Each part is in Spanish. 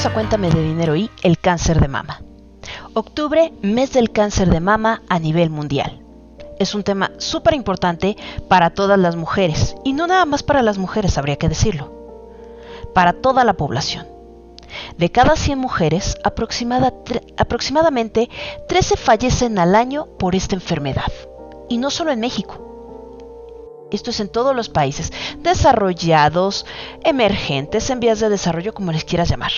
Bienvenidos a Cuéntame de Dinero y el cáncer de mama. Octubre, mes del cáncer de mama a nivel mundial. Es un tema súper importante para todas las mujeres, y no nada más para las mujeres, habría que decirlo, para toda la población. De cada 100 mujeres, aproximadamente 13 fallecen al año por esta enfermedad. Y no solo en México. Esto es en todos los países, desarrollados, emergentes, en vías de desarrollo, como les quieras llamar.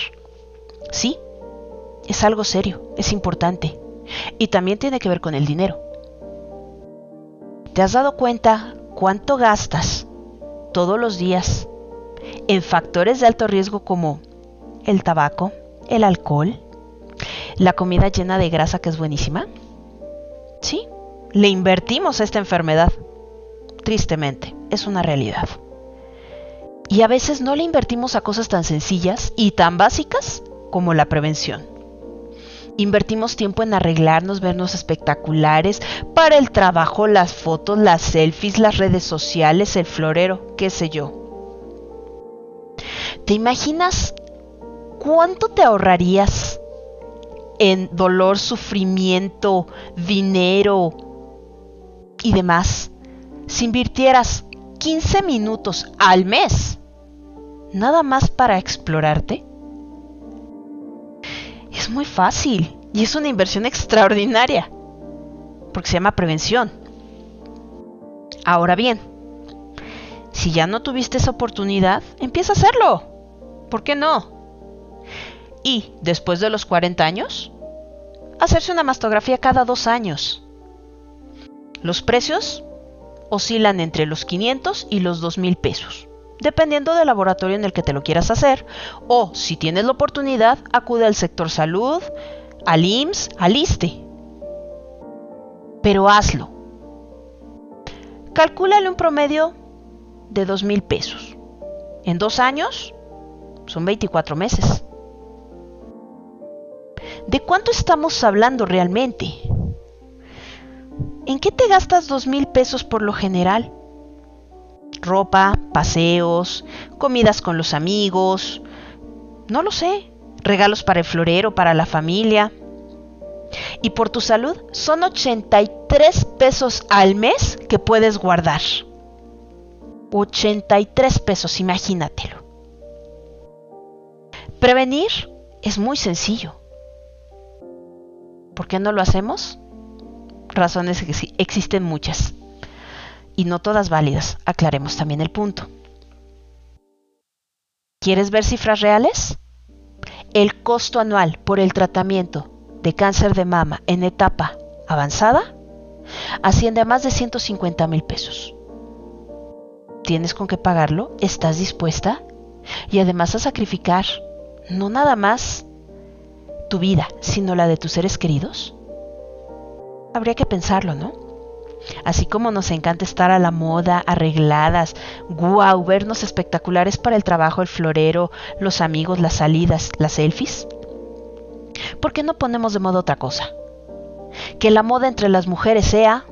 Sí, es algo serio, es importante. Y también tiene que ver con el dinero. ¿Te has dado cuenta cuánto gastas todos los días en factores de alto riesgo como el tabaco, el alcohol, la comida llena de grasa que es buenísima? Sí, le invertimos a esta enfermedad tristemente, es una realidad. Y a veces no le invertimos a cosas tan sencillas y tan básicas como la prevención. Invertimos tiempo en arreglarnos, vernos espectaculares, para el trabajo, las fotos, las selfies, las redes sociales, el florero, qué sé yo. ¿Te imaginas cuánto te ahorrarías en dolor, sufrimiento, dinero y demás si invirtieras 15 minutos al mes nada más para explorarte? Es muy fácil y es una inversión extraordinaria porque se llama prevención. Ahora bien, si ya no tuviste esa oportunidad, empieza a hacerlo. ¿Por qué no? Y después de los 40 años, hacerse una mastografía cada dos años. Los precios oscilan entre los 500 y los 2,000 pesos, dependiendo del laboratorio en el que te lo quieras hacer, o si tienes la oportunidad, acude al sector salud, al IMSS, al ISTE. Pero hazlo. Calcúlale un promedio de 2,000 pesos. En dos años son 24 meses. ¿De cuánto estamos hablando realmente? ¿En qué te gastas dos mil pesos por lo general? Ropa, paseos, comidas con los amigos, no lo sé, regalos para el florero, para la familia. Y por tu salud son 83 pesos al mes que puedes guardar. 83 pesos, imagínatelo. Prevenir es muy sencillo. ¿Por qué no lo hacemos? razones existen muchas. Y no todas válidas. Aclaremos también el punto. ¿Quieres ver cifras reales? El costo anual por el tratamiento de cáncer de mama en etapa avanzada asciende a más de 150 mil pesos. ¿Tienes con qué pagarlo? ¿Estás dispuesta? Y además a sacrificar no nada más tu vida, sino la de tus seres queridos. Habría que pensarlo, ¿no? Así como nos encanta estar a la moda, arregladas, guau, vernos espectaculares para el trabajo, el florero, los amigos, las salidas, las selfies. ¿Por qué no ponemos de moda otra cosa? Que la moda entre las mujeres sea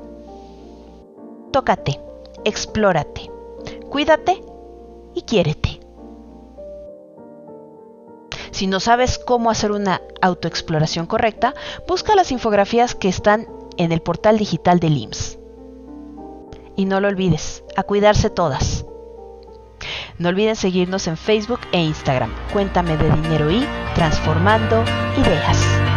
tócate, explórate, cuídate y quiérete. Si no sabes cómo hacer una autoexploración correcta, busca las infografías que están en el portal digital del IMSS. Y no lo olvides, a cuidarse todas. No olviden seguirnos en Facebook e Instagram. Cuéntame de dinero y transformando ideas.